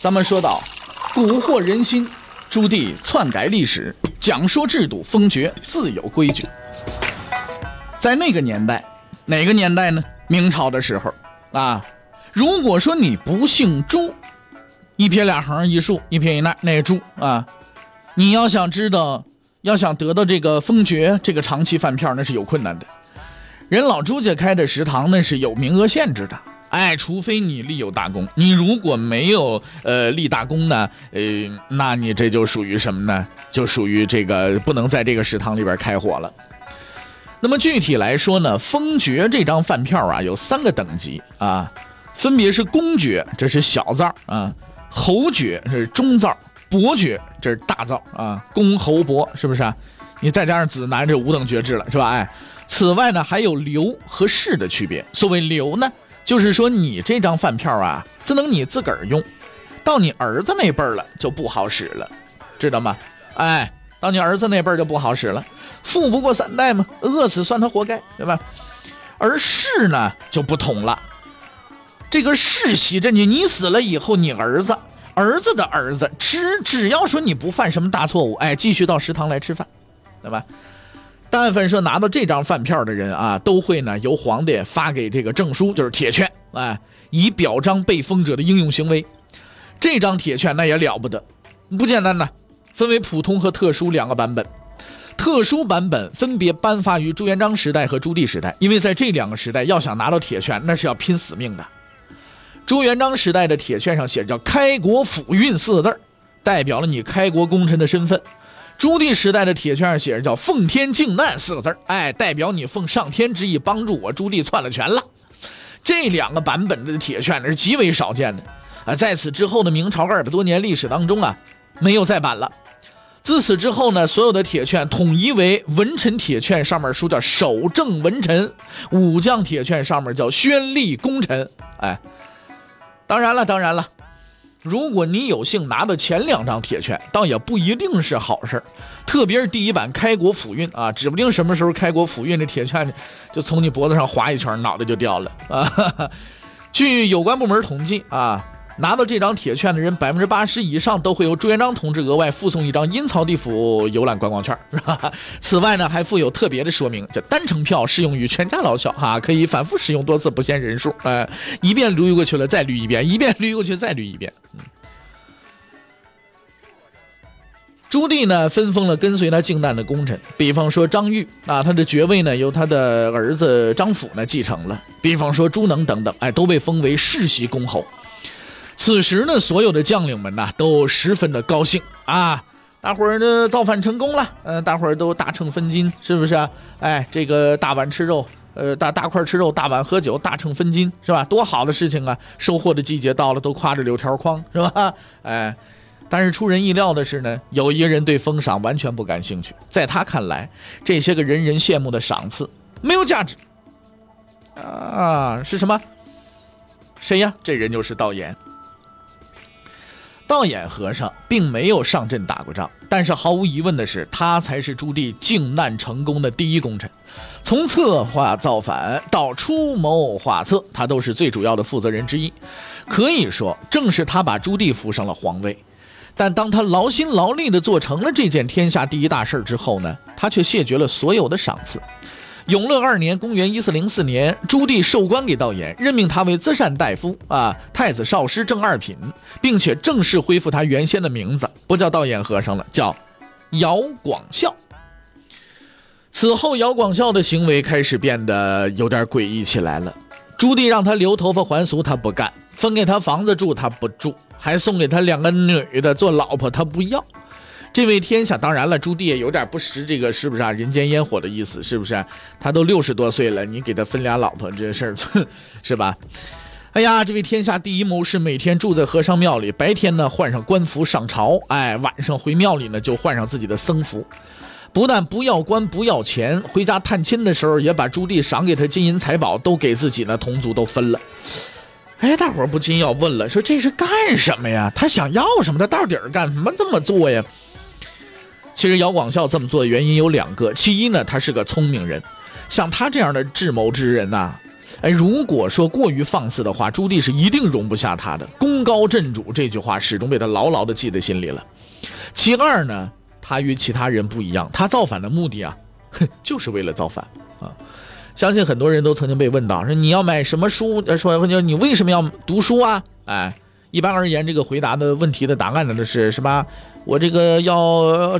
咱们说到蛊惑人心，朱棣篡改历史，讲说制度，封爵自有规矩。在那个年代，哪个年代呢？明朝的时候啊，如果说你不姓朱。一撇两横一竖一撇一捺那个朱啊，你要想知道，要想得到这个封爵，这个长期饭票那是有困难的。人老朱家开的食堂那是有名额限制的，哎，除非你立有大功，你如果没有呃立大功呢，呃，那你这就属于什么呢？就属于这个不能在这个食堂里边开火了。那么具体来说呢，封爵这张饭票啊有三个等级啊，分别是公爵，这是小灶啊。侯爵是中灶，伯爵这是大灶啊，公侯伯是不是啊？你再加上子男这五等爵制了是吧？哎，此外呢还有留和士的区别。所谓留呢，就是说你这张饭票啊，只能你自个儿用，到你儿子那辈儿了就不好使了，知道吗？哎，到你儿子那辈儿就不好使了，富不过三代嘛，饿死算他活该，对吧？而世呢就不同了。这个世袭着你，你死了以后，你儿子、儿子的儿子，只只要说你不犯什么大错误，哎，继续到食堂来吃饭，对吧？但凡说拿到这张饭票的人啊，都会呢由皇帝发给这个证书，就是铁券，哎，以表彰被封者的英勇行为。这张铁券那也了不得，不简单呐，分为普通和特殊两个版本。特殊版本分别颁发于朱元璋时代和朱棣时代，因为在这两个时代，要想拿到铁券，那是要拼死命的。朱元璋时代的铁券上写着叫“开国府运”四个字代表了你开国功臣的身份；朱棣时代的铁券上写着叫“奉天靖难”四个字哎，代表你奉上天之意帮助我朱棣篡了权了。这两个版本的铁券是极为少见的啊，在此之后的明朝二百多年历史当中啊，没有再版了。自此之后呢，所有的铁券统一为文臣铁券，上面书叫“守正文臣”；武将铁券上面叫“宣立功臣”。哎。当然了，当然了，如果你有幸拿到前两张铁券，倒也不一定是好事特别是第一版开国府运啊，指不定什么时候开国府运这铁券就从你脖子上划一圈，脑袋就掉了啊！据有关部门统计啊。拿到这张铁券的人，百分之八十以上都会由朱元璋同志额外附送一张阴曹地府游览观光券。此外呢，还附有特别的说明，叫单程票适用于全家老小，哈，可以反复使用多次，不限人数。哎，一遍捋过去了，再捋一遍；一遍捋过去，再捋一遍。朱棣呢，分封了跟随他靖难的功臣，比方说张玉啊，他的爵位呢由他的儿子张辅呢继承了；比方说朱能等等，哎，都被封为世袭公侯。此时呢，所有的将领们呢都十分的高兴啊！大伙儿呢造反成功了，嗯，大伙儿都大秤分金，是不是啊？哎，这个大碗吃肉，呃，大大块吃肉，大碗喝酒，大秤分金，是吧？多好的事情啊！收获的季节到了，都挎着柳条筐，是吧？哎，但是出人意料的是呢，有一个人对封赏完全不感兴趣，在他看来，这些个人人羡慕的赏赐没有价值啊！是什么？谁呀？这人就是道衍。道衍和尚并没有上阵打过仗，但是毫无疑问的是，他才是朱棣靖难成功的第一功臣。从策划造反到出谋划策，他都是最主要的负责人之一。可以说，正是他把朱棣扶上了皇位。但当他劳心劳力地做成了这件天下第一大事之后呢，他却谢绝了所有的赏赐。永乐二年，公元一四零四年，朱棣授官给道衍，任命他为资善大夫啊，太子少师正二品，并且正式恢复他原先的名字，不叫道衍和尚了，叫姚广孝。此后，姚广孝的行为开始变得有点诡异起来了。朱棣让他留头发还俗，他不干；分给他房子住，他不住；还送给他两个女的做老婆，他不要。这位天下，当然了，朱棣也有点不识这个，是不是啊？人间烟火的意思，是不是？他都六十多岁了，你给他分俩老婆，这事儿 是吧？哎呀，这位天下第一谋士每天住在和尚庙里，白天呢换上官服上朝，哎，晚上回庙里呢就换上自己的僧服。不但不要官不要钱，回家探亲的时候也把朱棣赏给他金银财宝都给自己的同族都分了。哎，大伙儿不禁要问了，说这是干什么呀？他想要什么？他到底儿干什么这么做呀？其实姚广孝这么做的原因有两个，其一呢，他是个聪明人，像他这样的智谋之人呐。哎，如果说过于放肆的话，朱棣是一定容不下他的。功高震主这句话始终被他牢牢地记在心里了。其二呢，他与其他人不一样，他造反的目的啊，哼，就是为了造反啊。相信很多人都曾经被问到，说你要买什么书？说你你为什么要读书啊？哎，一般而言，这个回答的问题的答案呢，都是什么？我这个要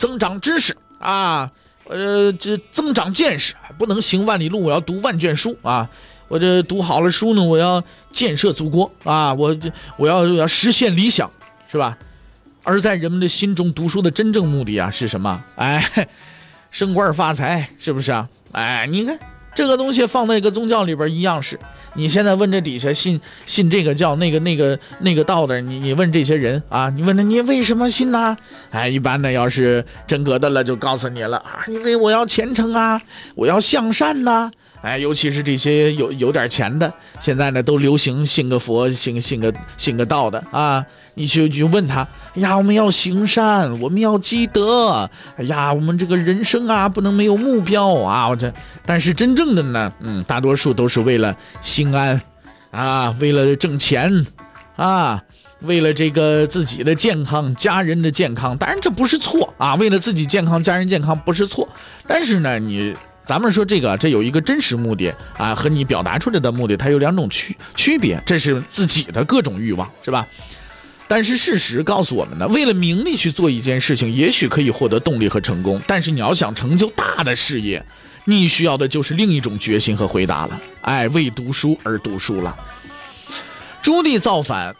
增长知识啊。呃，这增长见识，不能行万里路，我要读万卷书啊！我这读好了书呢，我要建设祖国啊！我这我要要实现理想，是吧？而在人们的心中，读书的真正目的啊是什么？哎，升官发财，是不是啊？哎，你看。这个东西放在一个宗教里边一样是。你现在问这底下信信这个教那个那个那个道的，你你问这些人啊，你问他你为什么信呢？哎，一般的要是真格的了，就告诉你了啊，因为我要虔诚啊，我要向善呐。哎，尤其是这些有有点钱的，现在呢都流行信个佛、信信个信个道的啊。你去去问他，哎呀，我们要行善，我们要积德，哎呀，我们这个人生啊不能没有目标啊。我这，但是真正的呢，嗯，大多数都是为了心安，啊，为了挣钱，啊，为了这个自己的健康、家人的健康。当然这不是错啊，为了自己健康、家人健康不是错。但是呢，你。咱们说这个，这有一个真实目的啊，和你表达出来的目的，它有两种区区别。这是自己的各种欲望，是吧？但是事实告诉我们呢，为了名利去做一件事情，也许可以获得动力和成功，但是你要想成就大的事业，你需要的就是另一种决心和回答了。哎，为读书而读书了。朱棣造反，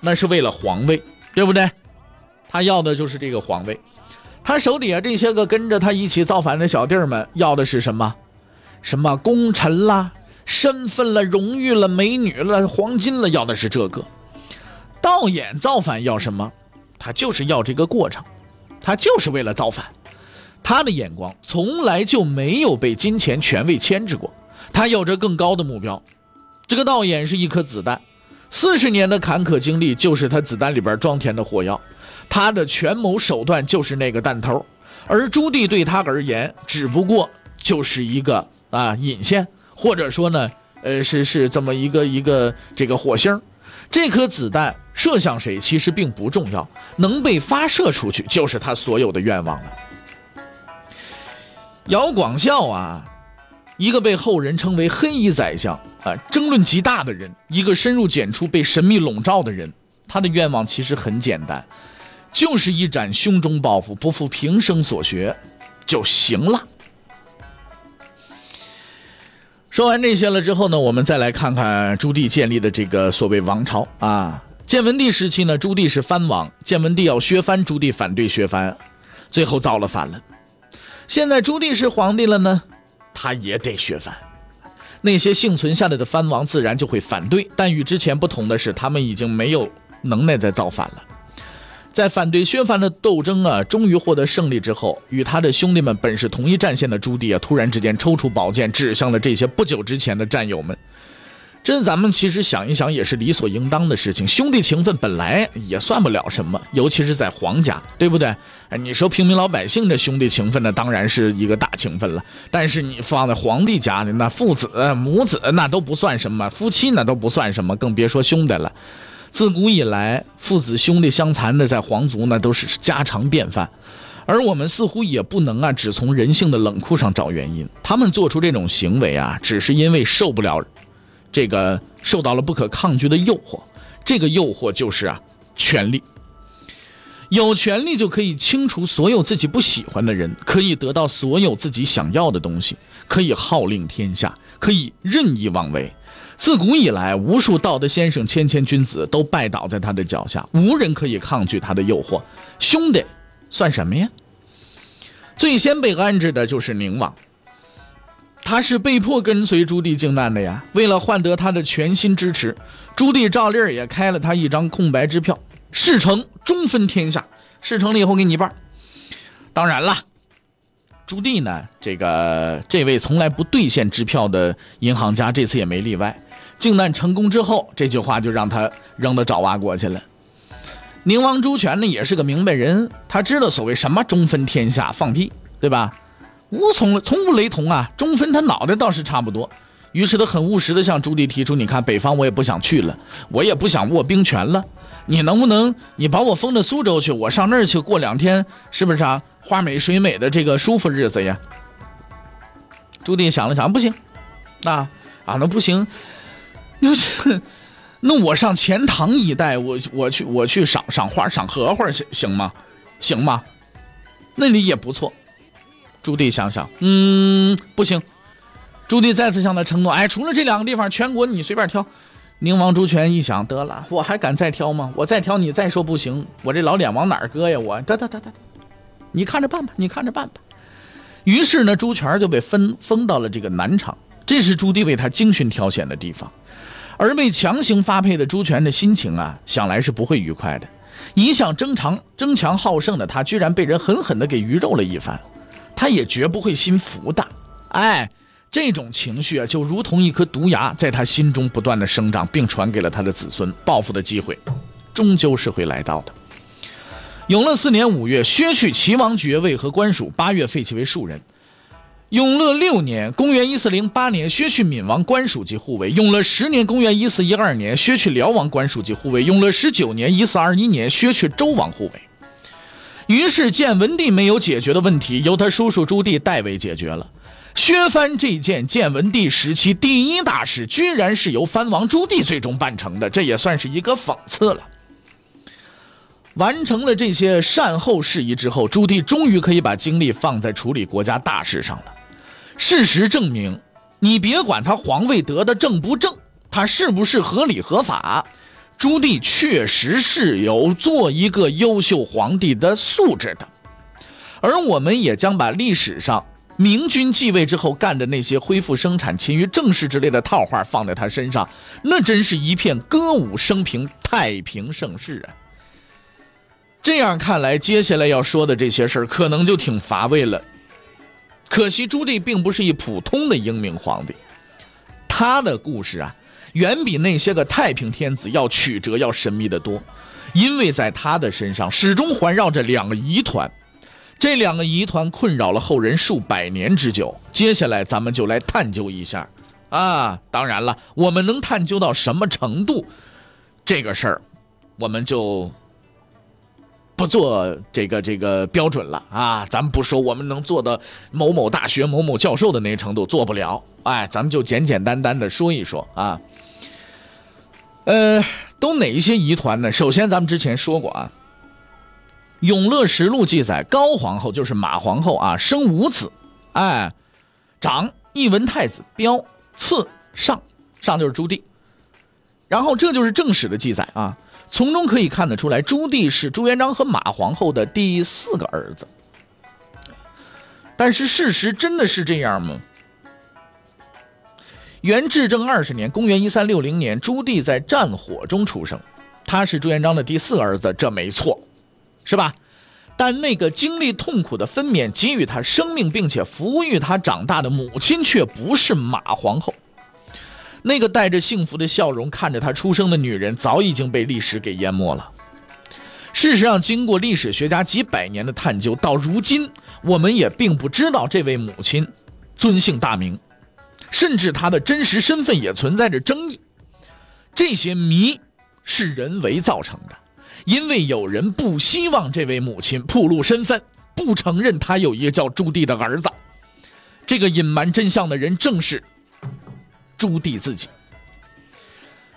那是为了皇位，对不对？他要的就是这个皇位。他手底下这些个跟着他一起造反的小弟儿们要的是什么？什么功臣啦、身份了、荣誉了、美女了、黄金了，要的是这个。道衍造反要什么？他就是要这个过程，他就是为了造反。他的眼光从来就没有被金钱、权位牵制过，他有着更高的目标。这个道衍是一颗子弹，四十年的坎坷经历就是他子弹里边装填的火药。他的权谋手段就是那个弹头，而朱棣对他而言，只不过就是一个啊引线，或者说呢，呃，是是这么一个一个这个火星这颗子弹射向谁其实并不重要，能被发射出去就是他所有的愿望了。姚广孝啊，一个被后人称为黑衣宰相啊，争论极大的人，一个深入简出被神秘笼罩的人，他的愿望其实很简单。就是一展胸中抱负，不负平生所学，就行了。说完这些了之后呢，我们再来看看朱棣建立的这个所谓王朝啊。建文帝时期呢，朱棣是藩王，建文帝要削藩，朱棣反对削藩，最后造了反了。现在朱棣是皇帝了呢，他也得削藩。那些幸存下来的藩王自然就会反对，但与之前不同的是，他们已经没有能耐再造反了。在反对削藩的斗争啊，终于获得胜利之后，与他的兄弟们本是同一战线的朱棣啊，突然之间抽出宝剑，指向了这些不久之前的战友们。这咱们其实想一想，也是理所应当的事情。兄弟情分本来也算不了什么，尤其是在皇家，对不对？哎，你说平民老百姓的兄弟情分呢，当然是一个大情分了。但是你放在皇帝家里，那父子、母子那都不算什么，夫妻那都不算什么，更别说兄弟了。自古以来，父子兄弟相残的，在皇族那都是家常便饭，而我们似乎也不能啊，只从人性的冷酷上找原因。他们做出这种行为啊，只是因为受不了这个受到了不可抗拒的诱惑。这个诱惑就是啊，权力。有权利就可以清除所有自己不喜欢的人，可以得到所有自己想要的东西，可以号令天下，可以任意妄为。自古以来，无数道德先生、谦谦君子都拜倒在他的脚下，无人可以抗拒他的诱惑。兄弟，算什么呀？最先被安置的就是宁王，他。是被迫跟随朱棣靖难的呀。为了换得他的全心支持，朱棣照例也开了他一张空白支票，事成中分天下，事成了以后给你一半。当然了，朱棣呢，这个这位从来不兑现支票的银行家，这次也没例外。靖难成功之后，这句话就让他扔到爪哇国去了。宁王朱权呢，也是个明白人，他知道所谓什么中分天下，放屁，对吧？无从从无雷同啊，中分他脑袋倒是差不多。于是他很务实的向朱棣提出：“你看北方我也不想去了，我也不想握兵权了，你能不能你把我封到苏州去，我上那儿去过两天，是不是啊？花美水美的这个舒服日子呀？”朱棣想了想，不行，那啊那不行。那，那我上钱塘一带，我我去我去赏赏花赏荷花行行吗？行吗？那里也不错。朱棣想想，嗯，不行。朱棣再次向他承诺，哎，除了这两个地方，全国你随便挑。宁王朱权一想，得了，我还敢再挑吗？我再挑，你再说不行，我这老脸往哪搁呀？我得得得得，你看着办吧，你看着办吧。于是呢，朱权就被分封到了这个南昌，这是朱棣为他精心挑选的地方。而被强行发配的朱权的心情啊，想来是不会愉快的。一向争强争强好胜的他，居然被人狠狠地给鱼肉了一番，他也绝不会心服的。哎，这种情绪啊，就如同一颗毒芽，在他心中不断的生长，并传给了他的子孙。报复的机会，终究是会来到的。永乐四年五月，削去齐王爵位和官署；八月废其为庶人。永乐六年（公元一四零八年），削去闽王官属及护卫；永乐十年（公元一四一二年），削去辽王官属及护卫；永乐十九年（一四二一年），削去周王护卫。于是建文帝没有解决的问题，由他叔叔朱棣代为解决了。削藩这件建文帝时期第一大事，居然是由藩王朱棣最终办成的，这也算是一个讽刺了。完成了这些善后事宜之后，朱棣终于可以把精力放在处理国家大事上了。事实证明，你别管他皇位得的正不正，他是不是合理合法，朱棣确实是有做一个优秀皇帝的素质的。而我们也将把历史上明君继位之后干的那些恢复生产、勤于政事之类的套话放在他身上，那真是一片歌舞升平、太平盛世啊！这样看来，接下来要说的这些事儿可能就挺乏味了。可惜朱棣并不是一普通的英明皇帝，他的故事啊，远比那些个太平天子要曲折、要神秘的多，因为在他的身上始终环绕着两个疑团，这两个疑团困扰了后人数百年之久。接下来咱们就来探究一下啊，当然了，我们能探究到什么程度，这个事儿，我们就。不做这个这个标准了啊！咱们不说我们能做的某某大学某某教授的那个程度，做不了。哎，咱们就简简单单的说一说啊。呃，都哪一些疑团呢？首先，咱们之前说过啊，《永乐实录》记载，高皇后就是马皇后啊，生五子，哎，长一文太子彪，次上上就是朱棣，然后这就是正史的记载啊。从中可以看得出来，朱棣是朱元璋和马皇后的第四个儿子。但是事实真的是这样吗？元至正二十年（公元一三六零年），朱棣在战火中出生，他是朱元璋的第四个儿子，这没错，是吧？但那个经历痛苦的分娩、给予他生命并且抚育他长大的母亲，却不是马皇后。那个带着幸福的笑容看着他出生的女人，早已经被历史给淹没了。事实上，经过历史学家几百年的探究，到如今我们也并不知道这位母亲尊姓大名，甚至她的真实身份也存在着争议。这些谜是人为造成的，因为有人不希望这位母亲暴露身份，不承认她有一个叫朱棣的儿子。这个隐瞒真相的人正是。朱棣自己，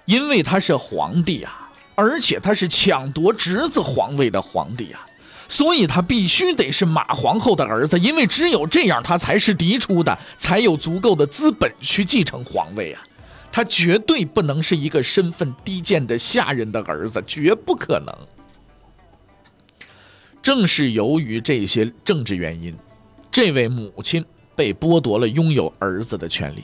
因为他是皇帝啊，而且他是抢夺侄子皇位的皇帝啊，所以他必须得是马皇后的儿子，因为只有这样，他才是嫡出的，才有足够的资本去继承皇位啊。他绝对不能是一个身份低贱的下人的儿子，绝不可能。正是由于这些政治原因，这位母亲被剥夺了拥有儿子的权利。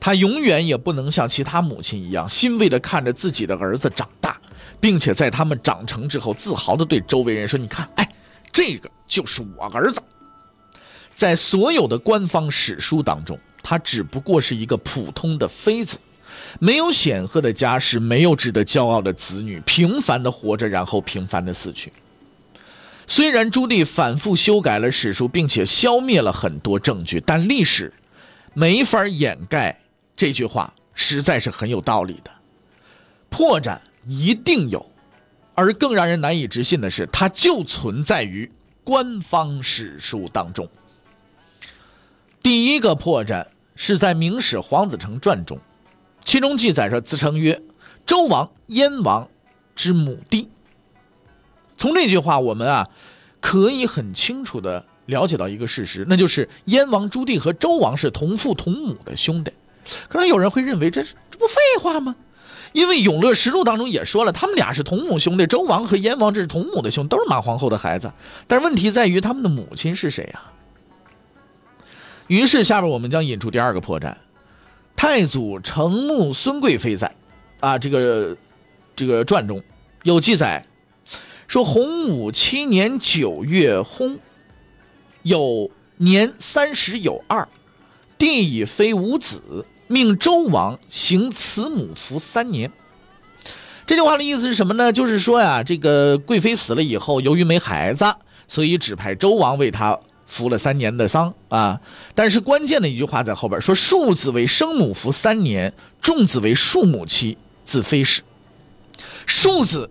他永远也不能像其他母亲一样，欣慰地看着自己的儿子长大，并且在他们长成之后，自豪地对周围人说：“你看，哎，这个就是我儿子。”在所有的官方史书当中，他只不过是一个普通的妃子，没有显赫的家世，没有值得骄傲的子女，平凡的活着，然后平凡的死去。虽然朱棣反复修改了史书，并且消灭了很多证据，但历史没法掩盖。这句话实在是很有道理的，破绽一定有，而更让人难以置信的是，它就存在于官方史书当中。第一个破绽是在《明史黄子成传》中，其中记载着自称曰“周王燕王之母弟”。从这句话，我们啊可以很清楚的了解到一个事实，那就是燕王朱棣和周王是同父同母的兄弟。可能有人会认为这这不废话吗？因为《永乐实录》当中也说了，他们俩是同母兄弟，周王和燕王这是同母的兄，都是马皇后的孩子。但是问题在于他们的母亲是谁啊？于是下边我们将引出第二个破绽：太祖承穆孙贵妃在啊这个这个传中有记载，说洪武七年九月薨，有年三十有二，帝已非无子。命周王行慈母服三年。这句话的意思是什么呢？就是说呀，这个贵妃死了以后，由于没孩子，所以指派周王为她服了三年的丧啊。但是关键的一句话在后边说：“庶子为生母服三年，重子为庶母妻，自非是。”庶子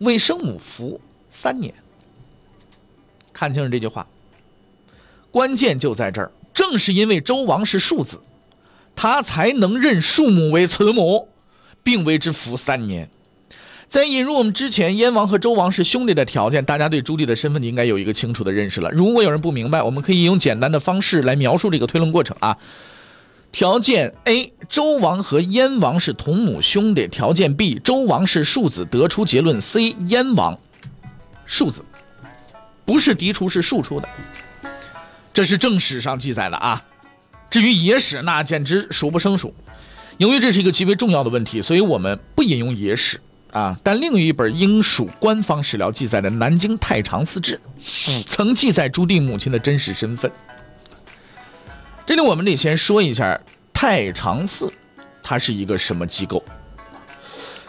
为生母服三年，看清楚这句话。关键就在这儿，正是因为周王是庶子。他才能认庶母为慈母，并为之服三年。在引入我们之前，燕王和周王是兄弟的条件，大家对朱棣的身份应该有一个清楚的认识了。如果有人不明白，我们可以用简单的方式来描述这个推论过程啊。条件 A，周王和燕王是同母兄弟；条件 B，周王是庶子。得出结论 C，燕王庶子，不是嫡出，是庶出的。这是正史上记载的啊。至于野史，那简直数不胜数。由于这是一个极为重要的问题，所以我们不引用野史啊。但另一本应属官方史料记载的《南京太常寺志》，曾记载朱棣母亲的真实身份。这里我们得先说一下太常寺，它是一个什么机构？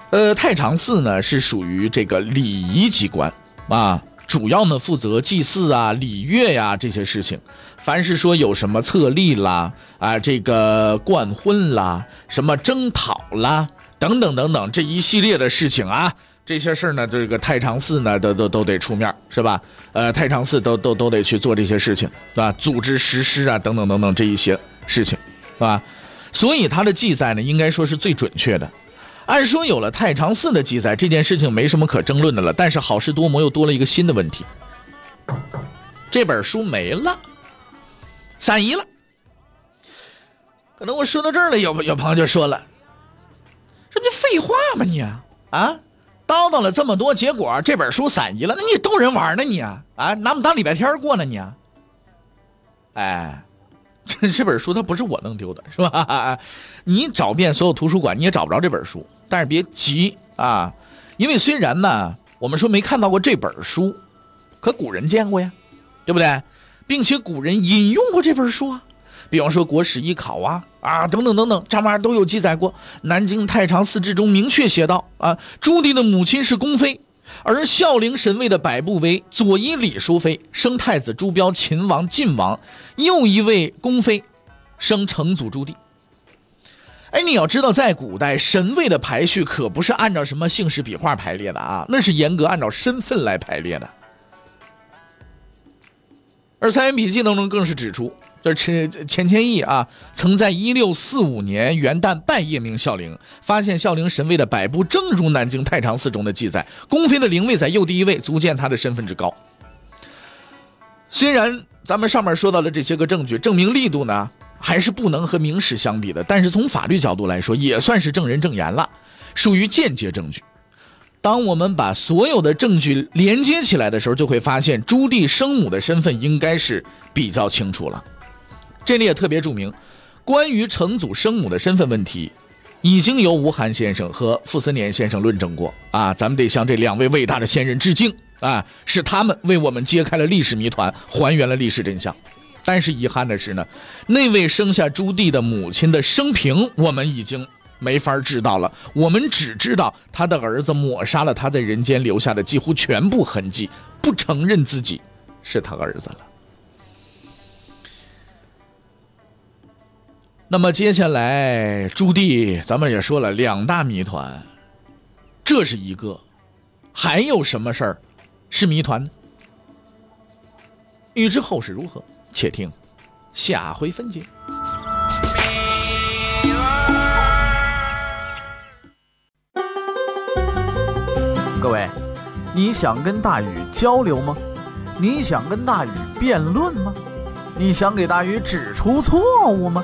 呃，太常寺呢是属于这个礼仪机关啊。主要呢负责祭祀啊、礼乐呀这些事情。凡是说有什么册立啦、啊这个冠婚啦、什么征讨啦等等等等这一系列的事情啊，这些事儿呢，这个太常寺呢都都都得出面，是吧？呃，太常寺都都都得去做这些事情，是吧？组织实施啊，等等等等这一些事情，是吧？所以它的记载呢，应该说是最准确的。按说有了太常寺的记载，这件事情没什么可争论的了。但是好事多磨，又多了一个新的问题：这本书没了，散遗了。可能我说到这儿了，有有朋友就说了：“这不就废话吗？你啊，叨叨了这么多，结果这本书散遗了，那你逗人玩呢？你啊，啊，拿我们当礼拜天过呢？你，哎。”这 这本书它不是我弄丢的，是吧？你找遍所有图书馆，你也找不着这本书。但是别急啊，因为虽然呢，我们说没看到过这本书，可古人见过呀，对不对？并且古人引用过这本书啊，比方说《国史一考》啊啊等等等等，这玩意儿都有记载过。《南京太常寺志》中明确写道啊，朱棣的母亲是宫妃。而孝陵神位的百步为左一李淑妃生太子朱标秦王晋王，右一位宫妃生成祖朱棣。哎，你要知道，在古代神位的排序可不是按照什么姓氏笔画排列的啊，那是严格按照身份来排列的。而《三言笔记》当中更是指出。这钱钱谦益啊，曾在一六四五年元旦拜谒明孝陵，发现孝陵神位的摆布正如南京太常寺中的记载，宫妃的灵位在右第一位，足见他的身份之高。虽然咱们上面说到的这些个证据证明力度呢，还是不能和明史相比的，但是从法律角度来说，也算是证人证言了，属于间接证据。当我们把所有的证据连接起来的时候，就会发现朱棣生母的身份应该是比较清楚了。这里也特别注明，关于成祖生母的身份问题，已经由吴晗先生和傅斯年先生论证过啊。咱们得向这两位伟大的先人致敬啊，是他们为我们揭开了历史谜团，还原了历史真相。但是遗憾的是呢，那位生下朱棣的母亲的生平，我们已经没法知道了。我们只知道他的儿子抹杀了他在人间留下的几乎全部痕迹，不承认自己是他儿子了。那么接下来，朱棣咱们也说了两大谜团，这是一个，还有什么事儿是谜团呢？欲知后事如何？且听下回分解。各位，你想跟大禹交流吗？你想跟大禹辩论吗？你想给大禹指出错误吗？